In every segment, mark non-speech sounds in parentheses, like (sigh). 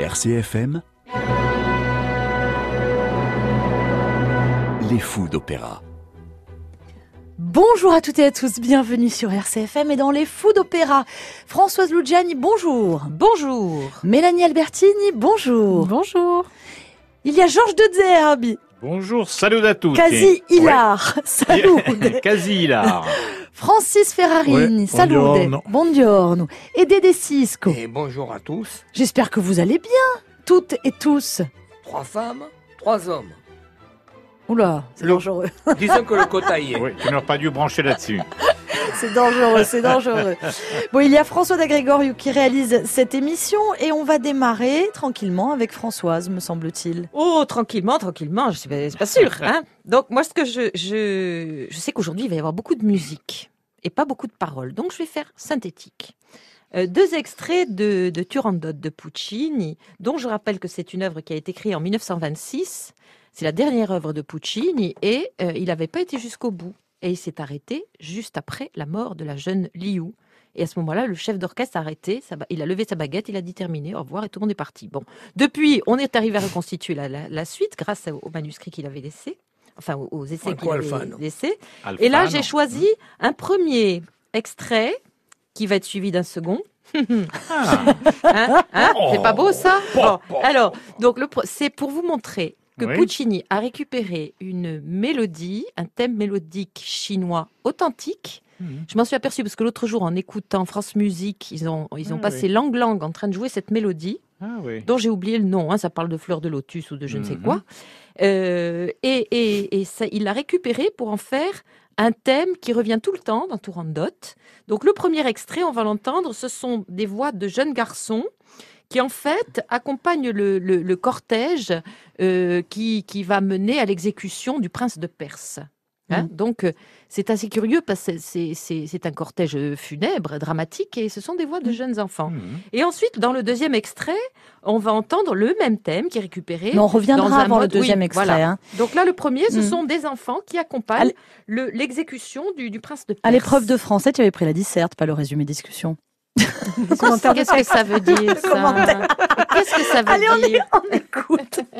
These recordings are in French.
RCFM Les fous d'opéra. Bonjour à toutes et à tous, bienvenue sur RCFM et dans les fous d'opéra. Françoise Lugiani, bonjour. Bonjour. Mélanie Albertini, bonjour. Bonjour. Il y a Georges de Zerbi. Bonjour, salut à tous. Quasi hilar. (laughs) Salut. (laughs) Quasi hilar. Francis Ferrarini, Ouais, salute. buongiorno. Buongiorno. Et Dédé Cisco. Et bonjour à tous. J'espère que vous allez bien, toutes et tous. Trois femmes, trois hommes. Oula, c'est Le- dangereux. (laughs) Disons que le quota y est. Oui, tu n'aurais pas dû brancher là-dessus. (laughs) C'est dangereux, c'est dangereux. Bon, il y a François d'Agrégoriou qui réalise cette émission et on va démarrer tranquillement avec Françoise, me semble-t-il. Oh, tranquillement, tranquillement, je suis pas, c'est pas sûr. (laughs) Hein Donc moi, ce que je, je, je sais qu'aujourd'hui, il va y avoir beaucoup de musique et pas beaucoup de paroles. Donc je vais faire synthétique. Euh, deux extraits de, de Turandot de Puccini, dont je rappelle que c'est une œuvre qui a été créée en 1926. C'est la dernière œuvre de Puccini et euh, il n'avait pas été jusqu'au bout. Et il s'est arrêté juste après la mort de la jeune Liu. Et à ce moment-là, le chef d'orchestre a arrêté, il a levé sa baguette, il a dit terminé, au revoir, et tout le monde est parti. Bon, depuis, on est arrivé à reconstituer la, la- la suite grâce au, au manuscrit qu'il avait laissé, enfin aux, aux essais qu'il avait Alfano. laissés. Et là, j'ai choisi un premier extrait qui va être suivi d'un second. Ah, (laughs) Hein Hein C'est pas beau ça? Bon, Alors, donc c'est pour vous montrer que Oui. Puccini a récupéré une mélodie, un thème mélodique chinois authentique. Mhm. Je m'en suis aperçue parce que l'autre jour, en écoutant France Musique, ils ont, ils ont Ah, passé oui. langue langue en train de jouer cette mélodie ah oui. dont j'ai oublié le nom, hein, ça parle de fleurs de lotus ou de je ne sais Mhm. quoi. Euh, et et, et ça, il l'a récupéré pour en faire un thème qui revient tout le temps dans Turandot. Donc le premier extrait, on va l'entendre, ce sont des voix de jeunes garçons qui en fait accompagnent le, le- le cortège euh, qui, qui va mener à l'exécution du prince de Perse. Hein, Donc euh, c'est assez curieux parce que c'est- un cortège funèbre, dramatique, et ce sont des voix de jeunes enfants. Mhm. Et ensuite, dans le deuxième extrait, on va entendre le même thème qui est récupéré. Mais on dans reviendra avant le deuxième oui, extrait. voilà. hein. Donc là, le premier, ce Mm. sont des enfants qui accompagnent le- l'exécution du, du prince de Perse. À l'épreuve de français, tu avais pris la disserte, pas le résumé discussion. Qu'est-ce que ça veut dire, ça. Qu'est-ce que ça veut Allez, on y- dire on écoute. (laughs)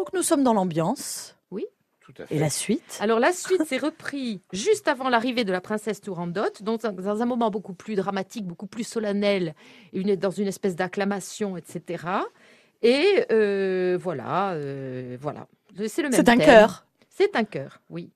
Donc nous sommes dans l'ambiance. Tout à fait. Et la suite? Alors la suite, c'est repris juste avant l'arrivée de la princesse Turandot, donc dans dans un moment beaucoup plus dramatique, beaucoup plus solennel, une- dans une espèce d'acclamation, etc. Et euh, voilà, euh, voilà. C'est le même C'est un thème. chœur. C'est un cœur, oui.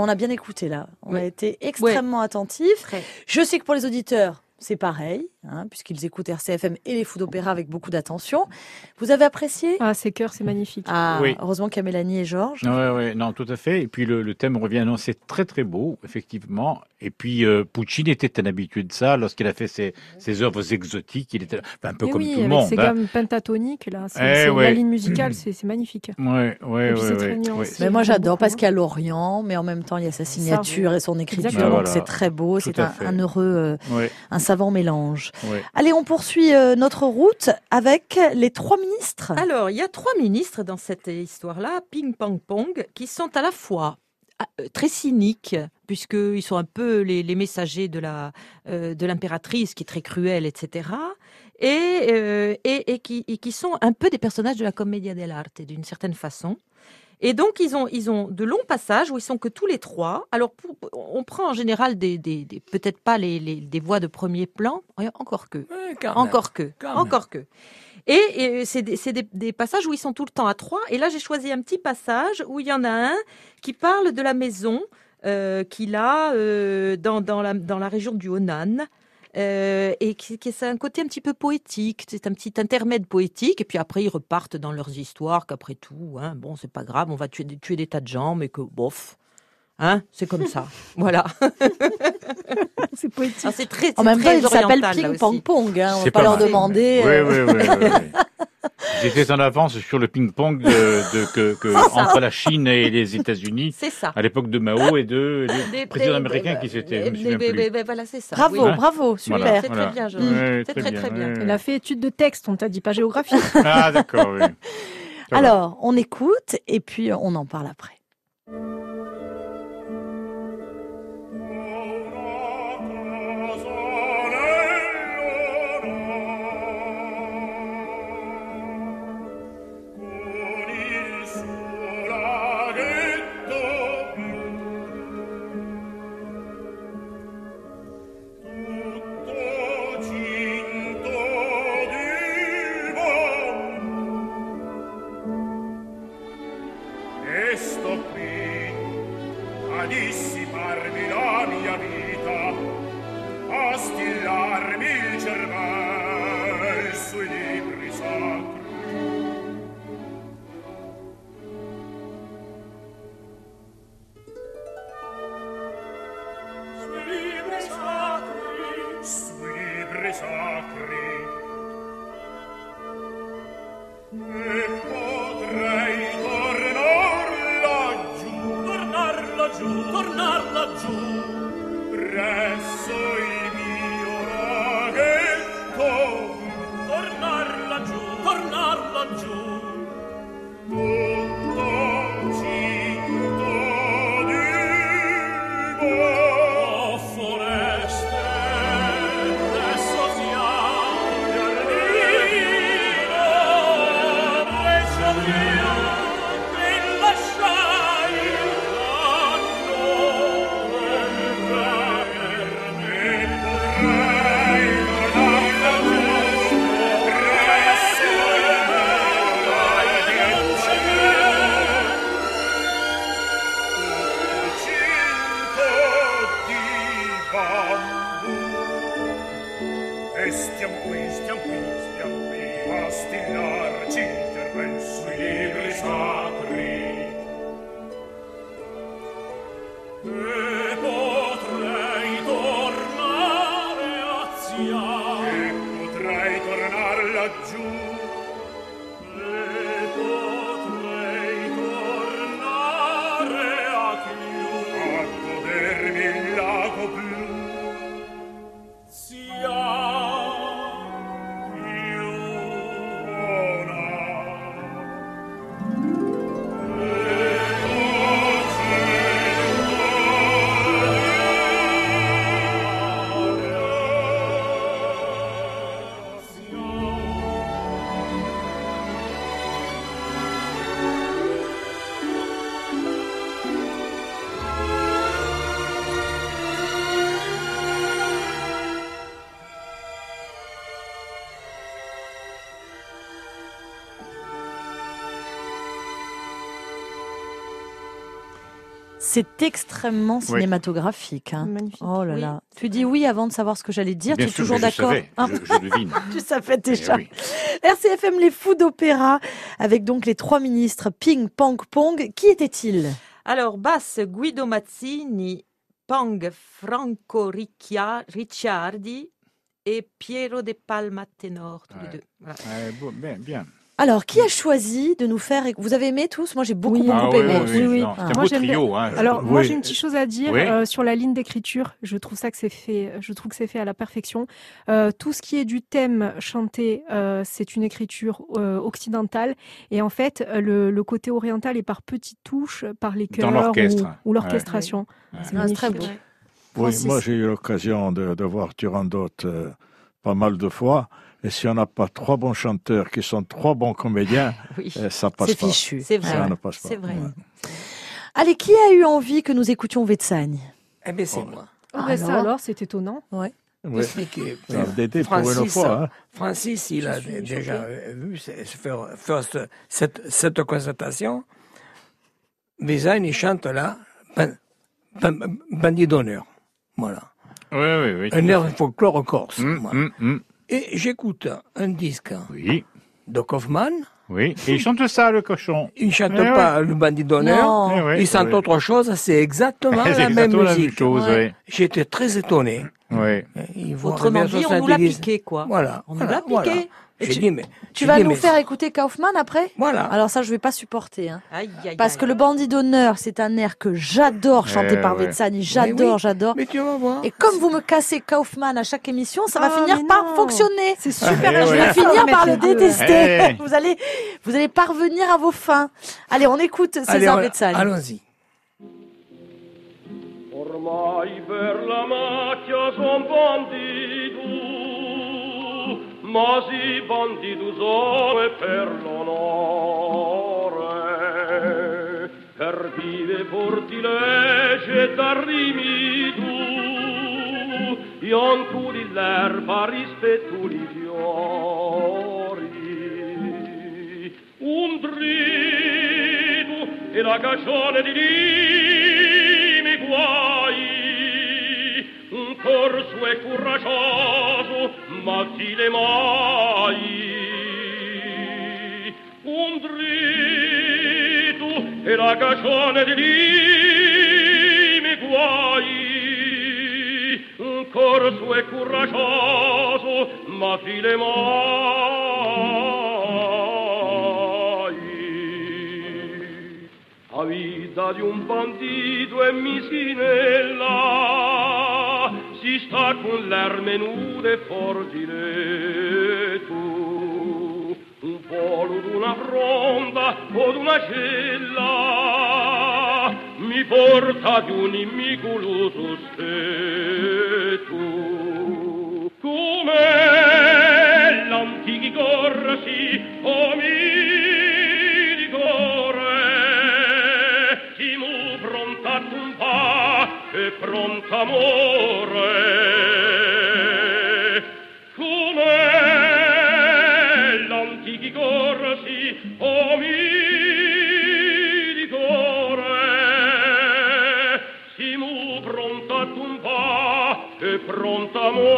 On a bien écouté là. On a été extrêmement attentifs. Je sais que pour les auditeurs, c'est pareil, hein, puisqu'ils écoutent RCFM et les fous d'opéra avec beaucoup d'attention. Vous avez apprécié Ah, ces chœurs, c'est magnifique. Ah, Oui. heureusement qu'il y a Mélanie et Georges. Ouais, ouais, non, tout à fait. Et puis le, le thème revient, non, c'est très très beau, effectivement. Et puis euh, Puccini était un habitué de ça lorsqu'il a fait ses, ses œuvres exotiques. Il était enfin, un peu Mais comme oui, tout le monde. ces hein. gammes pentatoniques, là, c'est, Eh ouais. la ligne musicale, (clears throat) c'est, magnifique. Très ouais. nuancé. Mais moi j'adore parce qu'il y a l'Orient, mais en même temps il y a sa signature et son écriture, Exactement. donc Voilà. c'est très beau, c'est un, heureux, euh, un savant mélange. Ouais. Allez, on poursuit euh, notre route avec les trois ministres. Alors, il y a trois ministres dans cette histoire-là, ping pong pong, qui sont à la fois ah, euh, très cyniques, puisqu'ils sont un peu les, les messagers de la euh, de l'impératrice, qui est très cruelle, etc. Et, euh, et, et qui, et qui sont un peu des personnages de la commedia dell'arte, d'une certaine façon. Et donc, ils ont, ils ont de longs passages où ils sont que tous les trois. Alors, pour- on prend en général des, des, des- peut-être pas les, les- des voix de premier plan, Ouais, encore que. Ouais, quand même. Encore que, même. encore que. Et, et c'est des, c'est des- des passages où ils sont tout le temps à trois. Et là, j'ai choisi un petit passage où il y en a un qui parle de la maison euh, qu'il a euh, dans, dans, la, dans la région du Honan. Euh, et qui, qui c'est un côté un petit peu poétique, c'est un petit intermède poétique, et puis après ils repartent dans leurs histoires qu'après tout, hein, bon c'est pas grave, on va tuer, tuer des tas de gens, mais que bof, hein, c'est comme ça, (laughs) voilà. (laughs) C'est poétique. Alors, très, En même temps, très il s'appelle Ping. Pong Pong. Hein. On va pas pas leur demander. Oui, euh, oui, oui, oui, oui. (laughs) J'étais en avance sur le ping-pong de, de- que, que- entre la Chine et les États-Unis C'est ça. à l'époque de Mao et de les Des- présidents des- américains des- qui s'étaient. Voilà, c'est ça. Bravo, oui. bravo, super. Voilà, C'est voilà. très bien, je Ouais, C'est très, très bien. Elle a fait étude de texte, on t'a dit pas géographie. Ah, d'accord, oui. Alors, on écoute et puis on en parle après. C'est extrêmement Oui. cinématographique. hein. Magnifique. Oh là Oui, là. Tu dis oui avant de savoir ce que j'allais dire. Bien tu es sûr, toujours d'accord hein je, je devine. (laughs) Tu savais Eh déjà. oui. RCFM Les Fous d'Opéra avec donc les trois ministres Ping, Pong, Pong. Qui étaient-ils Alors, basse Guido Mazzini, Pong Franco Riccia- Ricciardi et Piero De Palma ténor, tous Ouais. les deux. Voilà. Ouais, bon, bien, bien. Alors, qui a choisi de nous faire... Vous avez aimé tous? Moi, j'ai beaucoup, Oui. beaucoup Ah oui, aimé. oui, Oui, oui. non, Ah. Un beau trio. Hein, Alors moi j'ai une petite chose à dire Oui. euh, sur la ligne d'écriture. Je trouve ça que c'est fait. Je trouve que c'est fait à la perfection. Euh, tout ce qui est du thème chanté, euh, c'est une écriture euh, occidentale et en fait le, le côté oriental est par petites touches, par les Dans chœurs l'orchestre. ou, ou l'orchestration. Ouais. C'est c'est très beau. Oui, moi j'ai eu l'occasion de, de voir Turandot euh, pas mal de fois. Et si on n'a pas trois bons chanteurs qui sont trois bons comédiens, (laughs) Oui, euh, ça passe C'est pas. fichu. c'est vrai. Ça ne passe pas. C'est vrai. Ouais. Allez, qui a eu envie que nous écoutions Vetsagne Eh bien, c'est Oh. moi. Ah, ben ça Alors c'est étonnant. Oui. Expliquez. Ça, Dédé, pour une Francis, fois. hein. Francis, il Je a déjà choquée. vu faire, faire ce- cette, cette constatation. Vézane, il chante là, ban, ban- bandit d'honneur. Voilà. Oui, oui, oui. Un air folklore corse. Hum, voilà. hum, hum. Et j'écoute un disque Oui, de Kaufmann. oui. Et il chante ça, le cochon. Il ne chante Eh pas le bandit d'honneur. Non. Eh oui, Il chante oui. autre chose. C'est exactement la même exactement la même musique. chose, Ouais. J'étais très étonné. oui. oui. Il voit Autrement bien dit, on nous l'a 70. piqué, quoi. Voilà. On nous voilà, l'a piqué. voilà. Et tu- dit, mais, Tu j'ai vas dit, nous mais- faire écouter Kaufmann après? Voilà. Alors ça, je vais pas supporter. Hein. Aïe, aïe, Parce aïe. que le bandit d'honneur, c'est un air que j'adore chanter Eh par ouais. Vetsani. J'adore, oui. j'adore. Mais tu vas voir. Et comme vous me cassez Kaufmann à chaque émission, ça va Ah, finir par non. fonctionner. C'est super. Eh Je ouais. vais finir par le détester. Eh. Vous allez, vous allez parvenir à vos fins. Allez, on écoute César Vetsani. Allons-y. Ormai per la macchia son ma si bandido sono e per l'onore, per vive fortilege e d'arrimido, ion tu l'erba rispetto li fiori, un drido e la cagione di limi guai, un corso e coraggioso, ma vile mai. Un drido e la cagione di limi guai, un corso e coraggioso, ma vile mai. A vita di un bandito e misinella sta con l'erme nude e forgileto un polo d'una fronda o d'una cella mi porta di un e pronta amore.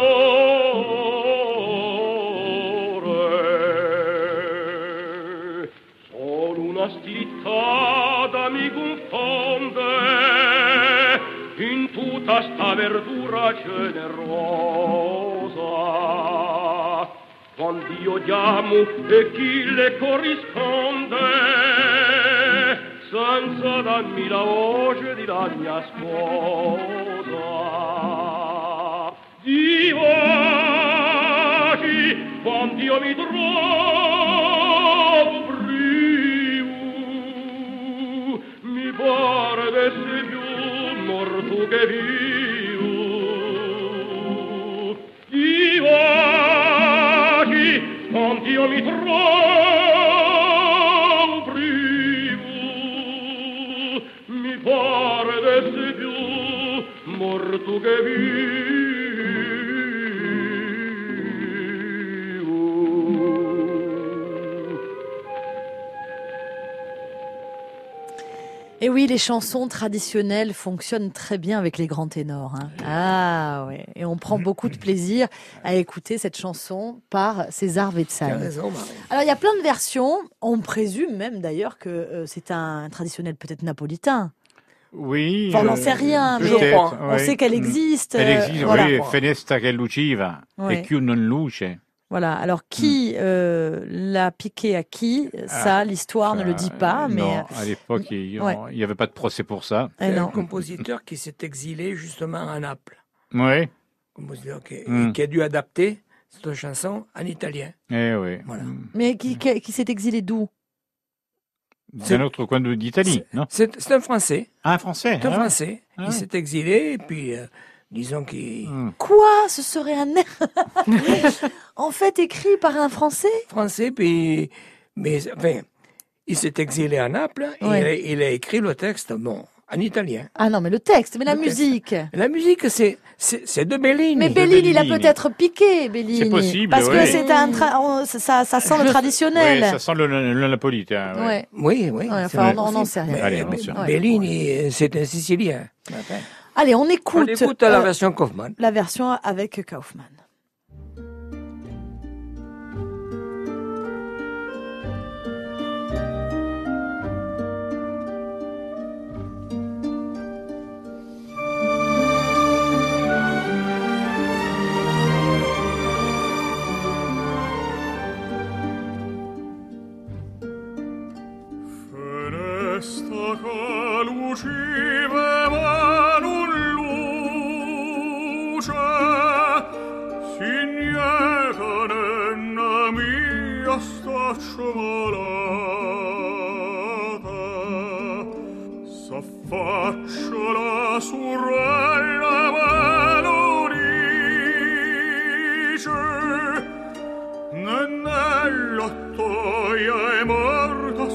Sono una slitta mi fonde. In tutta sta verdura generosa. Quando io e chi le corrisponde senza dammi la voce di la mia sposa. Io mi trovo oui, les chansons traditionnelles fonctionnent très bien avec les grands ténors. hein. Ah ouais, et on prend beaucoup de plaisir à écouter cette chanson par César Marie. Alors il y a plein de versions. On présume même d'ailleurs que euh, c'est un traditionnel peut-être napolitain. Oui. Enfin, on n'en euh, sait rien, mais je crois. on oui. sait qu'elle Mm. existe. Elle euh, existe, voilà. oui. Fenesta che Ouais. e chiù non luce. Voilà. Alors Mm. qui euh, l'a piqué à qui? Ça, l'histoire ne le dit pas, Euh, mais non, à l'époque, il n'y ouais. avait pas de procès pour ça. eh C'est un compositeur qui s'est exilé justement à Naples. Oui. Compositeur qui, Mm. qui a dû adapter cette chanson en italien. Eh oui. Voilà. Mais qui, qui, qui s'est exilé d'où? C'est- D'un autre coin d'Italie, non? C'est un Français. Ah, un Français. C'est un ah. Français. Ah Il s'est exilé et puis, euh, disons qu'il... Hmm. Quoi? Ce serait un (laughs) en fait écrit par un Français? Français, puis... Mais, enfin, il s'est exilé à Naples et Ouais. il, a, il a écrit le texte, bon, en italien. Ah non, mais le texte, mais la texte. musique. La musique, c'est c'est c'est de Bellini. Mais Bellini, il a Bellini. peut-être piqué, Bellini. C'est possible, Parce que c'est un tra- on- ça, ça sent le traditionnel. Oui, ça sent le, le, le napolitain. ouais. Ouais. Oui, oui. Ouais, c'est enfin, on- n'en sait rien. Mais, Allez. Bellini, c'est un Sicilien. Enfin, Allez, on on écoute, écoute la euh, version Kaufmann. la version avec Kaufmann. Staccio malata S'affaccia la sorella ma lo toia è morta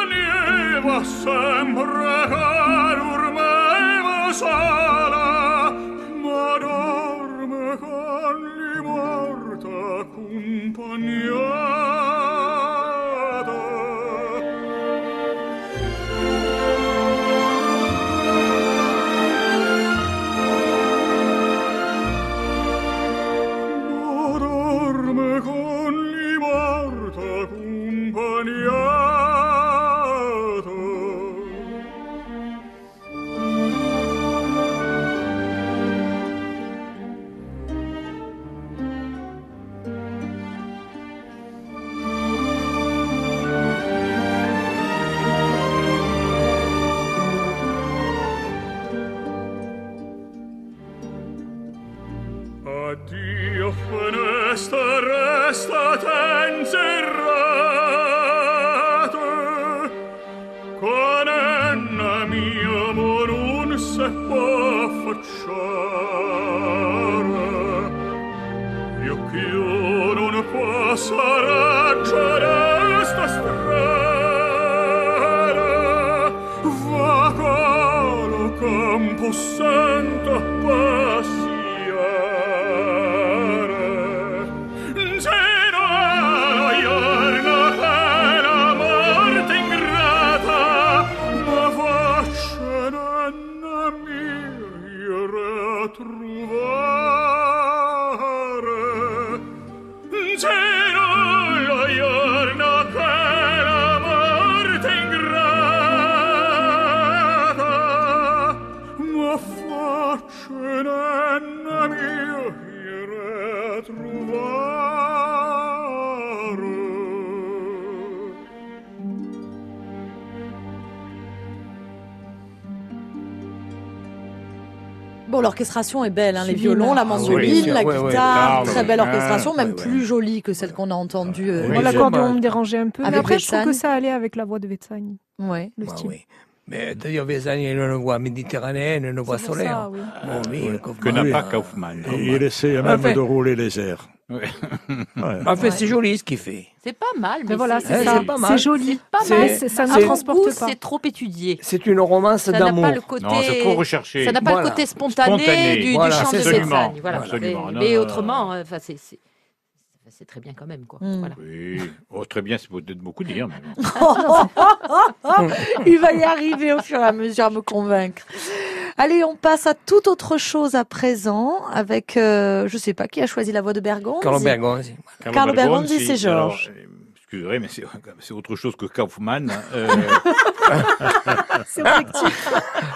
aniva sempre che dormeva changing. Bon, l'orchestration est belle, hein, les violons, la Ah mandoline, oui, la ouais, guitare, ouais. très belle Ah, orchestration, même plus jolie que celle qu'on a entendue. euh, c'est l'accordéon me dérangeait un peu. Mais après, je trouve que ça allait avec la voix de Vetsani, ouais. le Ah style. oui. Mais d'ailleurs, Vézani, il a une voix méditerranéenne, une voix solaire. ça, oui. Bon, oui, Ouais. Kaufmann, Que n'a pas. Kaufmann. Il essaie même Enfin. de rouler les airs. Ouais. Ouais. En fait, Ouais. c'est joli ce qu'il fait. C'est pas mal, mais Mais voilà, c'est ça. c'est pas mal. C'est joli. pas mal. Ça ne c'est- transporte pas. c'est trop étudié. C'est une romance Ça n'a d'amour. pas le côté. Non, c'est trop recherché. Ça n'a pas Voilà. le côté spontané, Spontané. du, chant de. Bezzani. Voilà. Absolument. Mais, Non, mais non, autrement, euh, enfin, c'est, c'est- c'est très bien quand même, quoi. Mm. Voilà. Oui. Oh, très bien, c'est peut-être beaucoup dire. Mais. (laughs) Il va y arriver au fur et à mesure à me convaincre. Allez, on passe à toute autre chose à présent avec, euh, je sais pas, qui a choisi la voix de Bergonzi Carlo Bergonzi. Carlo Bergonzi, c'est Georges. euh, Excusez, mais (laughs) c'est autre chose que Kaufmann. hein. Euh, (laughs) C'est objectif.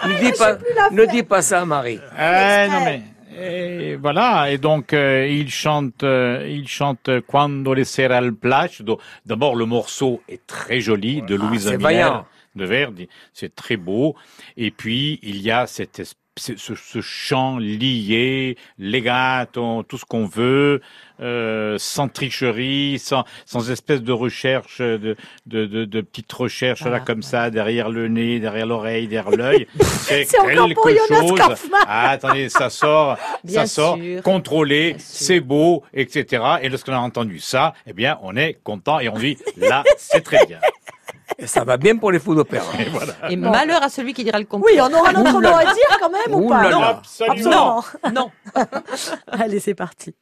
Ne dis pas, ne dis pas ça, Marie. eh, non mais et voilà et donc euh, il chante euh, il chante Quando le sera al. D'abord le morceau est très joli de Louise c'est Miller vaillant. De Verdi, c'est très beau et puis il y a cette ce, ce- chant lié, legato, tout ce qu'on veut, euh, sans tricherie, sans, sans espèce de recherche, de, de, de, de petites recherches là comme ça, derrière le nez, derrière l'oreille, derrière l'œil. (laughs) C'est pour Jonas chose. Ah, attendez, ça sort, (laughs) Bien ça sort, sûr. contrôlé, c'est beau, etc. Et lorsqu'on a entendu ça, eh bien, on est content et on dit, là, (laughs) c'est très bien. Et ça va bien pour les fous d'opéra. Et voilà. Et malheur à celui qui dira le contraire. Oui, on aura notre mot à dire quand même ou pas là là. Absolument. Non. (laughs) Allez, c'est parti.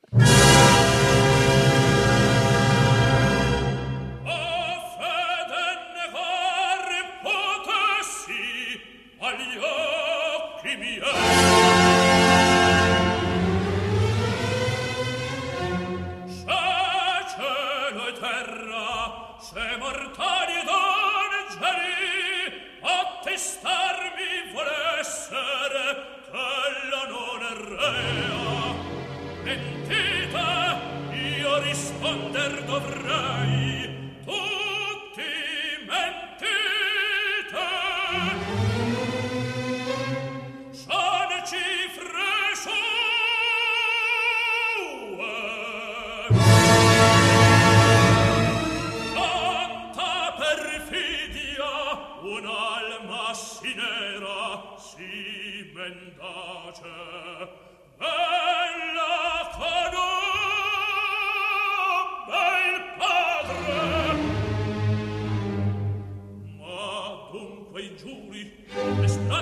un'alma sinera si mendace.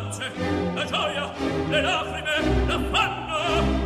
Speranze, la gioia, le lacrime, l'affanno,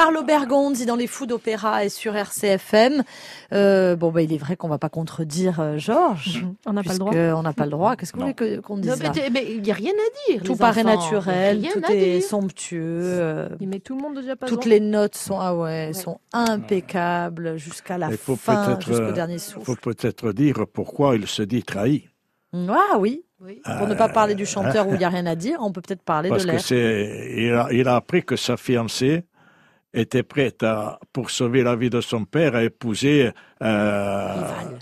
Carlo Bergonzi dans les Fous d'Opéra et sur RCFM. Euh, bon, bah, il est vrai qu'on va pas contredire euh, Georges. On n'a pas le droit. On n'a pas le droit. Qu'est-ce que vous voulez qu'on dise il n'y a rien à dire. Tout paraît enfants. naturel, tout est dire. somptueux. euh, Il met tout le monde au diapason. toutes les notes sont ah ouais, sont impeccables jusqu'à la Il faut fin, peut-être, jusqu'au dernier Il souffle. faut peut-être dire pourquoi il se dit trahi. Ah oui. Oui. Pour ne pas parler du chanteur où il n'y a rien à dire, on peut peut-être parler Parce de l'air. il il a appris que sa fiancée était prête à, pour sauver la vie de son père, à épouser euh,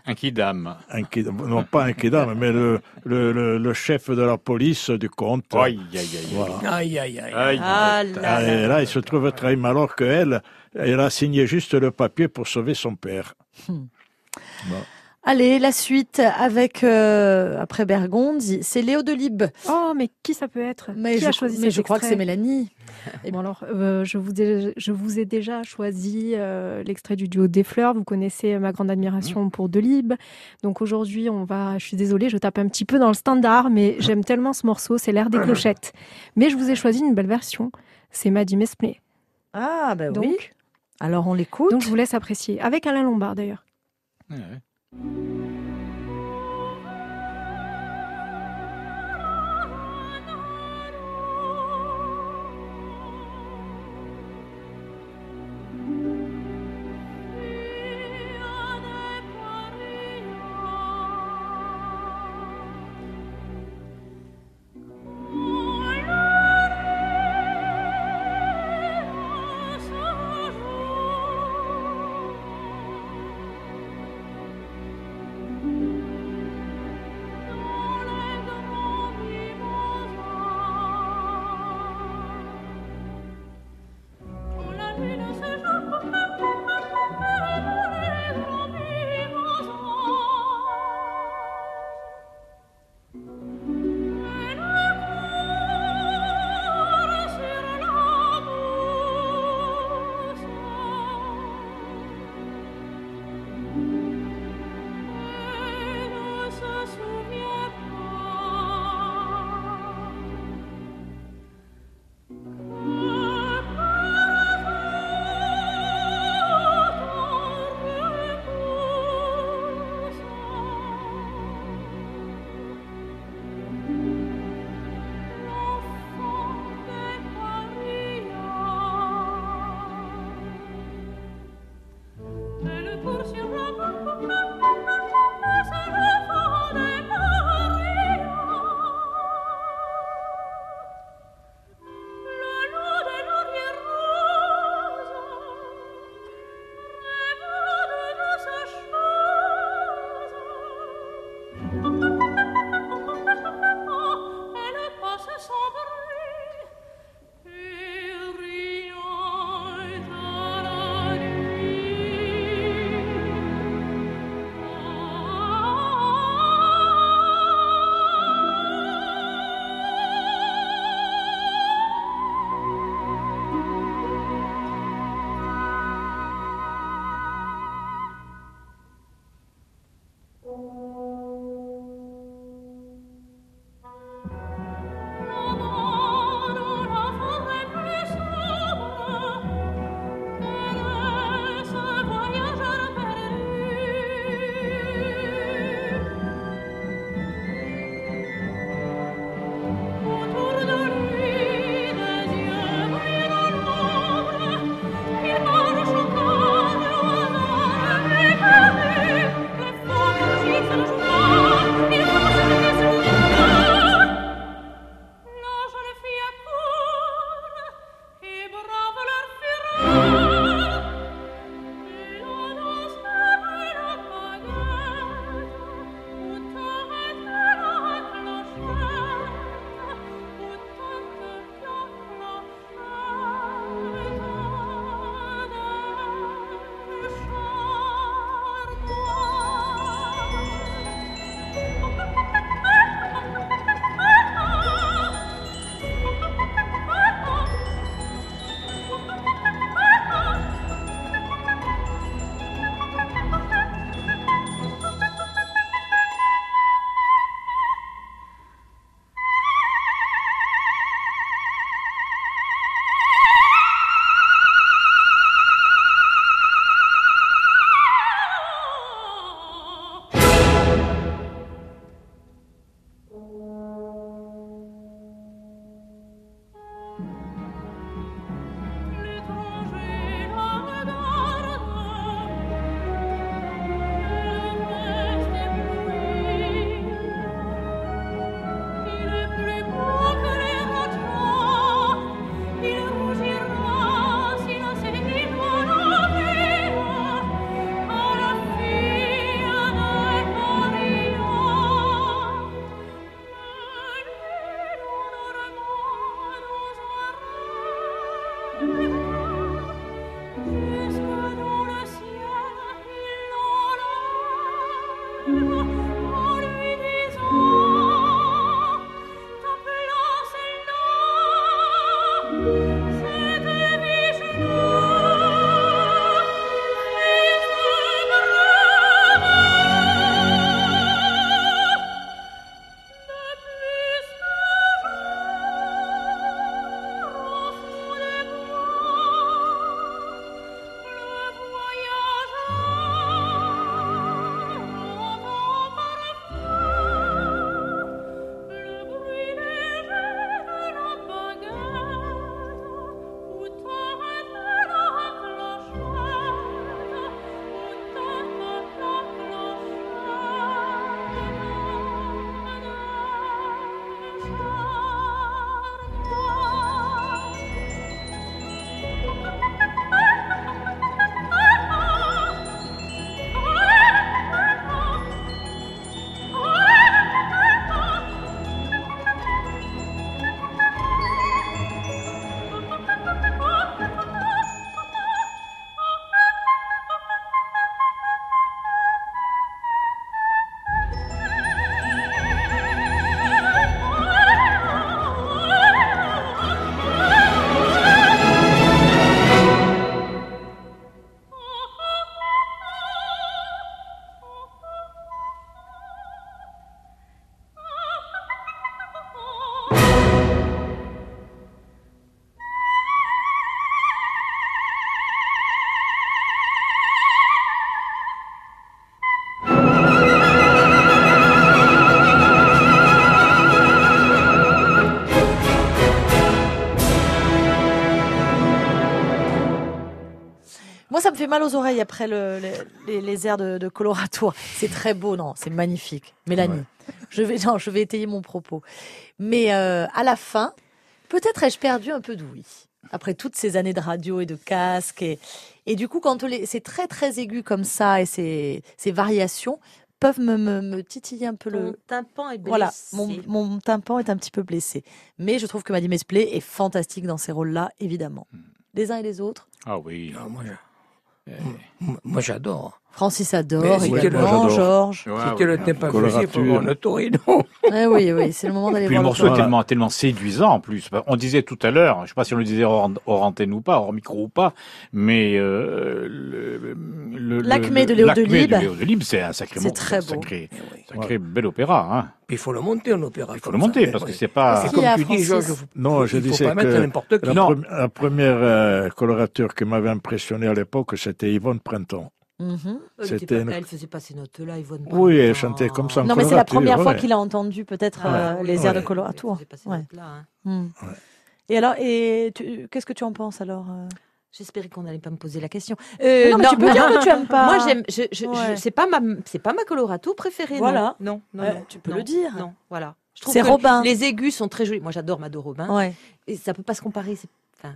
Un kidam. un kid- non pas un kidam, mais le, le, le, le chef de la police du comte. Aïe, aïe, aïe. Voilà. Aïe, aïe, aïe. Aïe. Ah là Ah, là. et là, il se trouve trahi, alors qu'elle, elle a signé juste le papier pour sauver son père. Allez, la suite avec euh, après Bergondi, c'est Léo Delibes. Oh, mais qui ça peut être? Mais Qui je, a choisi mais cet je crois que c'est Mélanie. Et bon alors, euh, je, vous ai, je vous ai déjà choisi euh, l'extrait du duo des fleurs. Vous connaissez ma grande admiration pour Delibes. Donc aujourd'hui, on va. Je suis désolée, je tape un petit peu dans le standard, mais j'aime tellement ce morceau. C'est l'air des clochettes. Mais je vous ai choisi une belle version. C'est Maddy Mesplay. Ah ben Donc, oui. Alors on l'écoute. donc je vous laisse apprécier. Avec Alain Lombard d'ailleurs. Ouais. Thank you. Mal aux oreilles après le- le- les, les airs de, de Colorado. C'est très beau, non, c'est magnifique. Mélanie, je vais, non, je vais étayer mon propos. Mais euh, à la fin, peut-être ai-je perdu un peu d'ouïe après toutes ces années de radio et de casque et, et du coup quand c'est très très aigu comme ça et ces, ces variations peuvent me, me, me titiller un peu Ton le tympan est blessé. voilà mon, mon tympan est un petit peu blessé mais je trouve que Maddy Mesplay est fantastique dans ces rôles-là évidemment les uns et les autres Ah oui. Ah, moi, je- moi, j'adore. Francis adore Mais le- également. Georges Ouais, C'était le ouais. thème pas Colorature. possible pour voir le Torino. Eh (laughs) oui oui c'est le moment d'aller Puis le voir morceau est le tellement, tellement séduisant en plus. On disait tout à l'heure, je ne sais pas si on le disait hors, hors antenne ou pas, hors micro ou pas, mais euh, le, le- L'acmé le- de Léo. Léo Delibes, c'est un sacré, C'est très beau. sacré, Eh oui. sacré bel opéra. Hein. Il faut le monter en opéra. Il faut le monter parce que c'est pas. Comme qu'il y a, tu dis, Georges, faut- Non, je il faut disais pas mettre que n'importe qui. la, Non. premi- la première euh, colorature qui m'avait impressionné à l'époque, c'était Yvonne Printemps. Elle, était C'était pas- une- elle faisait pas ces notes-là, Yvonne. Oui, elle chantait comme ça non mais c'est la première fois ouais. qu'il a entendu peut-être euh, Ah oui, les airs de ouais. Colorado Elle faisait pas ces Ouais. notes-là, hein. Hmm. et alors et qu'est-ce que tu en penses alors euh? J'espérais qu'on n'allait pas me poser la question. Euh, non, mais tu peux dire que tu aimes pas. Moi, j'aime. Je, je, je- Ouais. c'est pas ma, c'est pas ma colorato préférée. Voilà. Non, non, non, Ouais, non, tu peux non, le dire. Non, voilà. Je trouve C'est que Robin. Les aigus sont très jolis. Moi, j'adore Mado Robin. Ouais. Et ça peut pas se comparer. Enfin.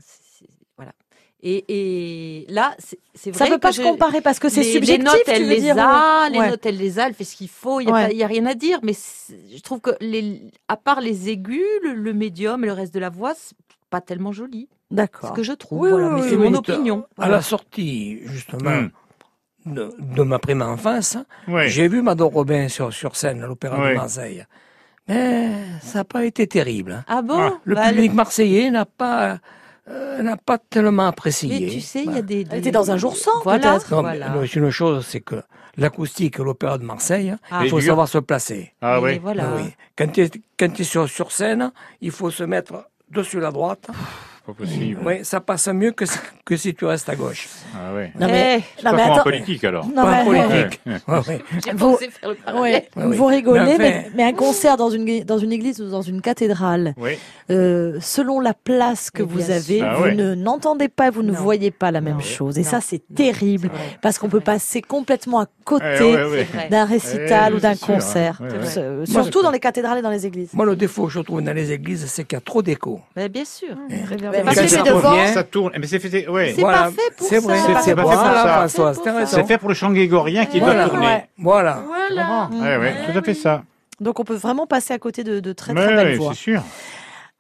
Et, et là, c'est vrai Ça peut que pas se comparer parce que c'est subjectif. les notes, elle les dire, a, ou- les Ouais. notes, elle les a, elle fait ce qu'il faut, il n'y a, Ouais. rien à dire. Mais je trouve que, les, à part les aigus, le, le médium et le reste de la voix, c'est pas tellement joli. C'est ce D'accord. que je trouve. Oui, voilà. oui, mais oui, c'est oui. mon opinion. À la sortie, justement, Hmm. de, de ma prime enfance, Ouais. j'ai vu Mado Robin sur, sur scène à l'Opéra Ouais. de Marseille. Mais ça n'a pas été terrible. hein. Ah bon? Ah, Le Bah, public marseillais n'a pas, euh, n'a pas tellement apprécié. Mais tu sais, il y a des. Elle était dans un jour sans, Voilà. peut-être. Non, mais voilà. une chose, c'est que l'acoustique à l'Opéra de Marseille, Ah. il faut Et dur. savoir se placer. Ah Et oui. Voilà. Ah oui. Quand tu es, quand tu es sur, sur scène, il faut se mettre dessus la droite. Pas possible. Oui, ça passe mieux que, si- que si tu restes à gauche. Ah ouais. Non mais, Eh, C'est pas mais comme en attends. politique alors. Non, Pas mais- en politique. Ouais. Ouais, ouais. J'ai Vous-. Ouais, oui. vous rigolez, Mais mais, enfin- mais un concert dans une, dans une église ou dans une cathédrale, Oui. euh, selon la place que Mais vous avez. Ah vous ouais. ne n'entendez pas, vous ne Non. voyez pas la même Non. chose. Et Non. ça, c'est terrible parce qu'on peut passer complètement à côté Eh d'un récital Eh, ou d'un sûr, hein. concert. Euh, Surtout dans les cathédrales et dans les églises. Moi, le défaut que je trouve dans les églises, c'est qu'il y a trop d'écho. Bien sûr. Parce parce que devant, revient. Ça tourne. Mais c'est fait. Ouais. C'est pas fait pour c'est ça. vrai. C'est- pas fait pour voilà, ça. C'est fait pour le chant grégorien qui Voilà. doit tourner. Voilà. Voilà. Ouais, ouais, tout à fait ça. Donc on peut vraiment passer à côté de, de très Mais très belles voix. c'est sûr.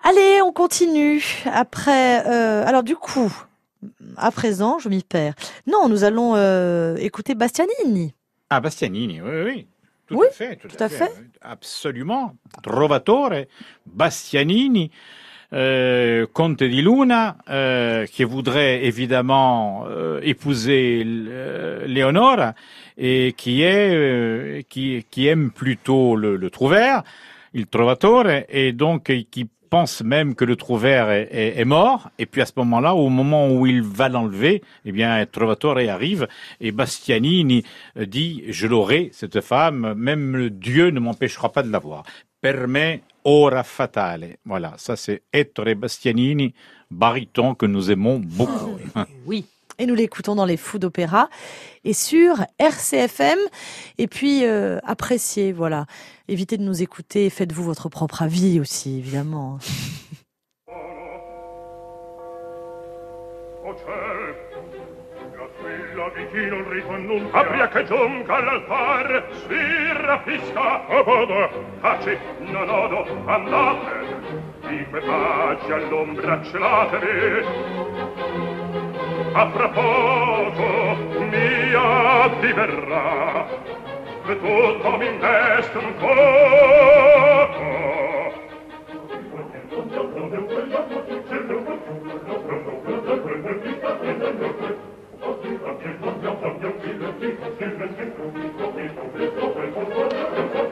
Allez, on continue. Après, euh, alors du coup, à présent, je m'y perds. Non, nous allons euh, écouter Bastianini. Ah, Bastianini, oui, oui. Tout Oui, à fait. Tout, tout à fait. Absolument. Trovatore, Bastianini, euh, Conte di Luna, euh, qui voudrait évidemment euh, épouser euh, Léonore et qui est euh, qui, qui aime plutôt le, le trouvère, il Trovatore, et donc qui pense même que le trouvère est, est- est mort. Et puis à ce moment-là, au moment où il va l'enlever, eh bien Trovatore arrive et Bastianini dit je l'aurai cette femme, même Dieu ne m'empêchera pas de l'avoir. Per me ora fatale. Voilà, ça c'est Ettore Bastianini, baryton que nous aimons beaucoup. (laughs) Oui. Et nous l'écoutons dans les fous d'opéra et sur RCFM. Et puis, euh, appréciez, voilà. Évitez de nous écouter. Faites-vous votre propre avis aussi, évidemment. (laughs) chi non riso Apria Abbia che giunga all'altar Si rapisca Avada Taci Non odo Andate. Di que paggi all'ombra celatevi A proposito Mia diverrà. Che tutto mi investe un poco. Thank you. Thank you.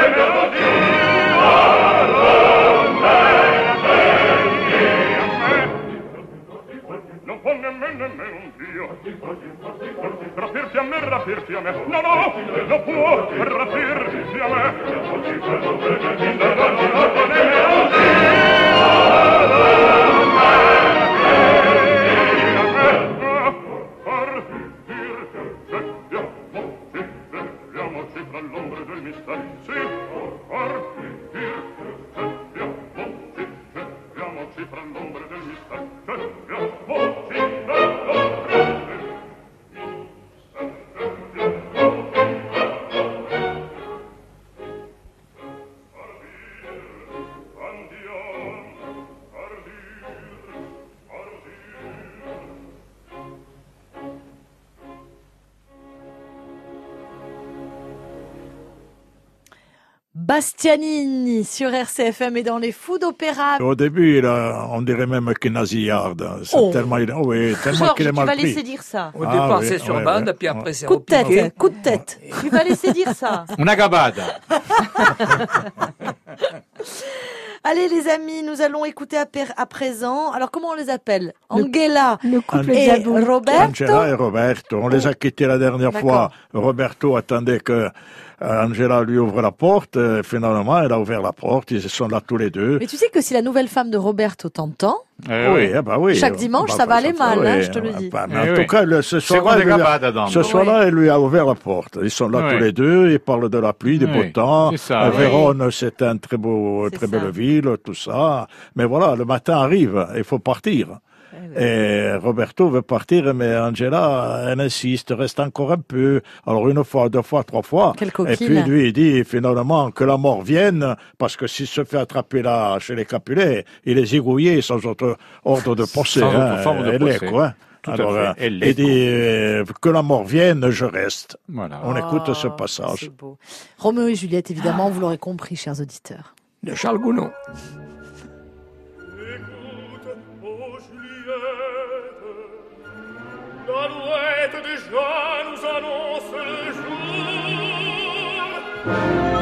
rapirti a me, rapirti a me. No, no, non può rapirti a me Bastianini sur RCFM et dans les fous d'opéra. Au début, il a- on dirait même qu'il nasillarde. C'est Oh. tellement, il- oui, tellement Georges, qu'il est tu mal vas pris. laisser dire ça. Au Ah, départ, oui, c'est sur ouais, bande, puis après, c'est Coup de tête, coup de tête. Tu vas laisser dire ça. (laughs) Una gabada. (laughs) Allez les amis, nous allons écouter à, per- à présent. Alors comment on les appelle? Angela Le couple et. Roberto. Angela et Roberto. On les a quittés la dernière D'accord. fois. Roberto attendait que Angela lui ouvre la porte. Euh, Finalement, elle a ouvert la porte. Ils sont là tous les deux. Mais tu sais que si la nouvelle femme de Roberto t'entend, Eh oui, oui. eh ben oui. Chaque dimanche, Bah, ça va bah, aller mal, oui, hein, je te le bah, dis. bah, mais Eh en oui. tout cas, le- ce soir-là, quoi elle des lui a- gabades, Adam ce soir-là, elle lui a ouvert la porte. Ils sont là Oui. tous les deux. Ils parlent de la pluie, du Oui, beau temps. ça, Euh, oui. Vérone, c'est un très beau, très ça. belle ville, tout ça. Mais voilà, le matin arrive. Il faut partir. Eh Et Roberto veut partir, mais Angela, elle insiste, reste encore un peu. Alors une fois, deux fois, trois fois. Quelle Et puis lui, il dit finalement que la mort vienne, parce que s'il se fait attraper là chez les Capulets, il est zigouillé sans autre ordre de procès. Sans hein. autre forme de Elle est, procès. quoi. Tout à fait. Elle il dit euh, que la mort vienne, je reste. Voilà. On écoute ce Oh, passage. Roméo et Juliette, évidemment, vous l'aurez compris, chers auditeurs. De Charles Gounod. déjà nous annonce le jour.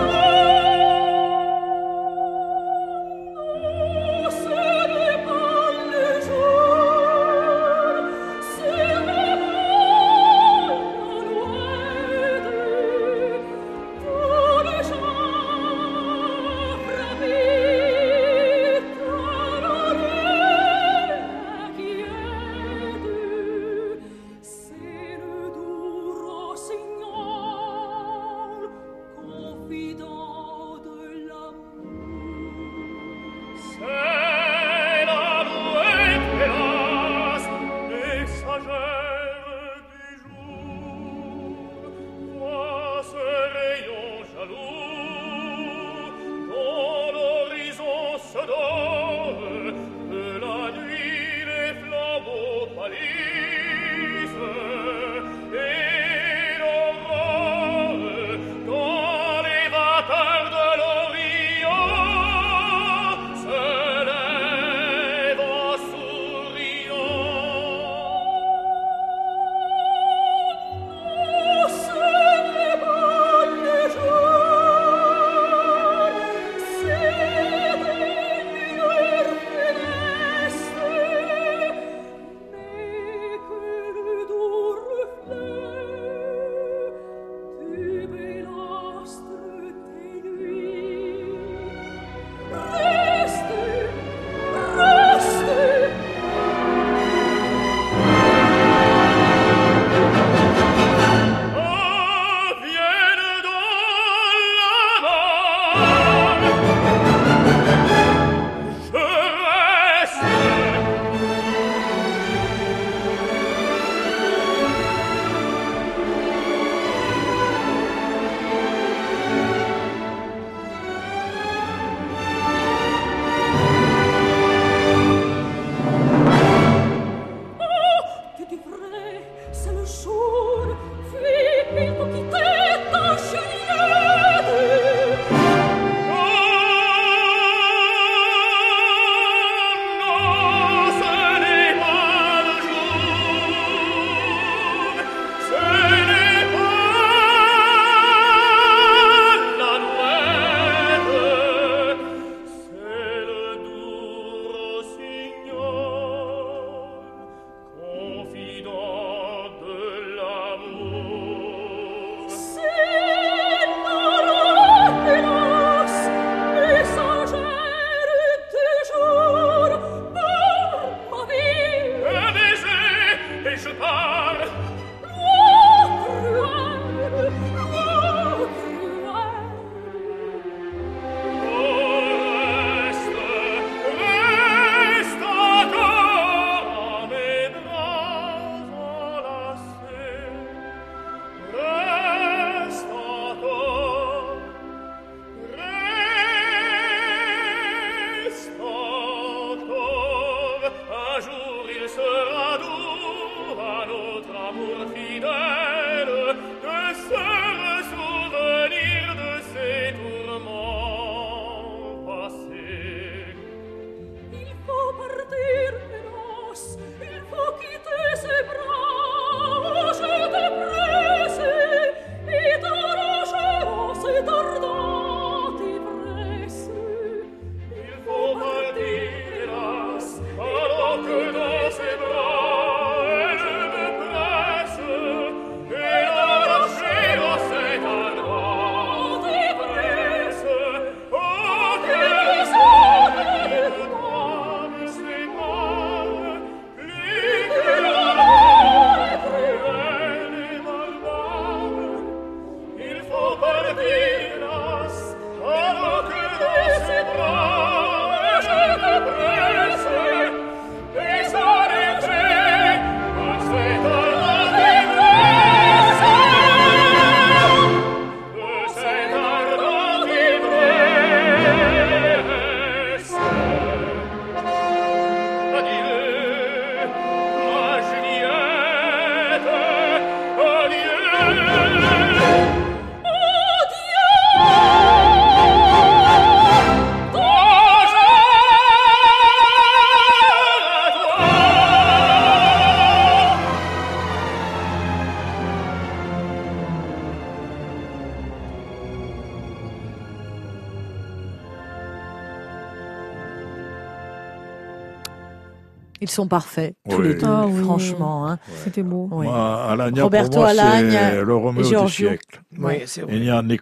Ils sont parfaits, tous Oui. les deux, Ah oui. franchement. hein. C'était beau. Oui. Moi, Alagna, Roberto pour moi, Alagne c'est le Roméo du siècle. Oui, c'est vrai. Il n'y a ni...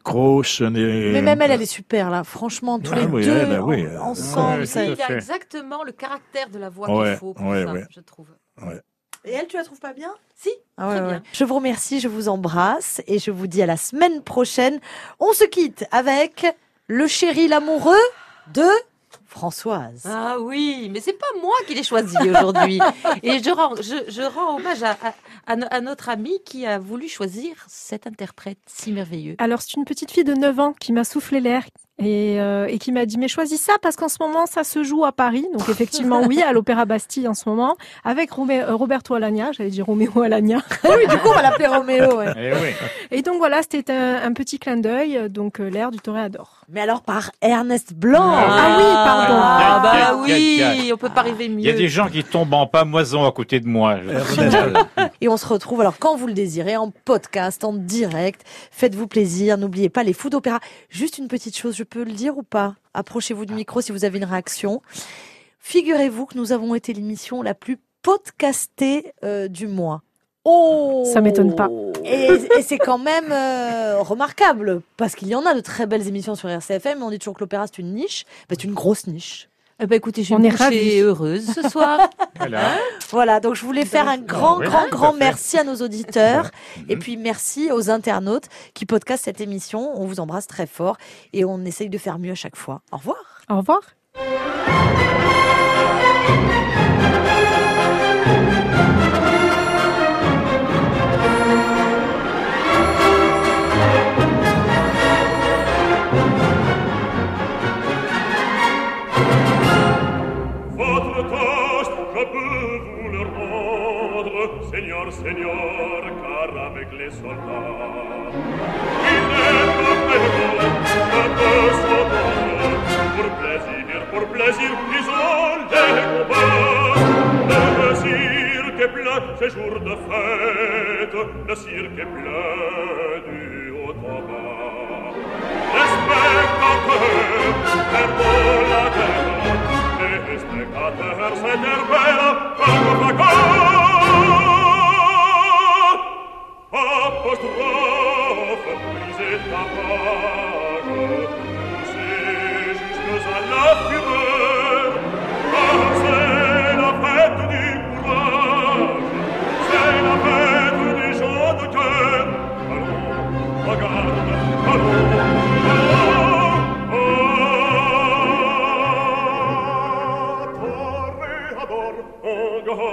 Mais même elle, elle est super, là. Franchement, tous Ah les oui, deux, elle, oui. en- ensemble. Il a fait. exactement le caractère de la voix Ouais, qu'il faut pour ouais, ça, ouais. je trouve. Et elle, tu la trouves pas bien? Si, Ah ouais, très ouais. bien. Je vous remercie, je vous embrasse et je vous dis à la semaine prochaine. On se quitte avec le chéri l'amoureux de Françoise. Ah oui, mais c'est pas moi qui l'ai choisi aujourd'hui. (laughs) Et je rends, je, je rends hommage à, à, à no- à notre ami qui a voulu choisir cet interprète si merveilleux. Alors, c'est une petite fille de 9 ans qui m'a soufflé l'air et, euh, et qui m'a dit Mais choisis ça parce qu'en ce moment, ça se joue à Paris. Donc, effectivement, oui, à l'Opéra Bastille en ce moment, avec Romé- euh, Roberto Alagna. J'allais dire Roméo Alagna. (laughs) oui, du coup, on va l'appeler Roméo. ouais. Eh oui. Et donc, voilà, c'était un, un petit clin d'œil. Donc, euh, l'air du toréador. Mais alors par Ernest Blanc. Ah oui, pardon. Ah bah Aïe, aïe, aïe, oui, on peut pas arriver mieux. Il y a des gens qui tombent en pamoison à côté de moi. (laughs) Et on se retrouve alors quand vous le désirez en podcast, en direct. Faites-vous plaisir. N'oubliez pas les fous d'opéra. Juste une petite chose, je peux le dire ou pas? Approchez-vous du micro si vous avez une réaction. Figurez-vous que nous avons été l'émission la plus podcastée euh, du mois. Oh Ça m'étonne pas. Et, et c'est quand même euh, remarquable parce qu'il y en a de très belles émissions sur RCFM, mais on dit toujours que l'opéra c'est une niche. Bah, c'est une grosse niche. Eh ben, écoutez, je On suis est ravis. heureuse ce soir. (laughs) Voilà. Voilà, donc je voulais faire un grand, oui, grand, grand fait. merci à nos auditeurs. Et Mhm. puis merci aux internautes qui podcastent cette émission. On vous embrasse très fort et on essaye de faire mieux à chaque fois. Au revoir. Au revoir. Signor, cara me glesolta. Ille contevo, tanto suo por plaisir, por plaisir, isol de Cuba. Le cirque plein, ces jours de fête, le cirque plein du haut tabac. Les spectateurs, perdent la terre, les spectateurs s'interpellent, par le placard, apostrophe brisez ta page c'est jusque à la fureur car c'est la fête du courage c'est la fête des gens de cœur allons regarde allons Oh, ador, on garde,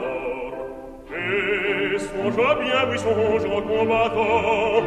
d'amor Et songe bien, oui songe au combattant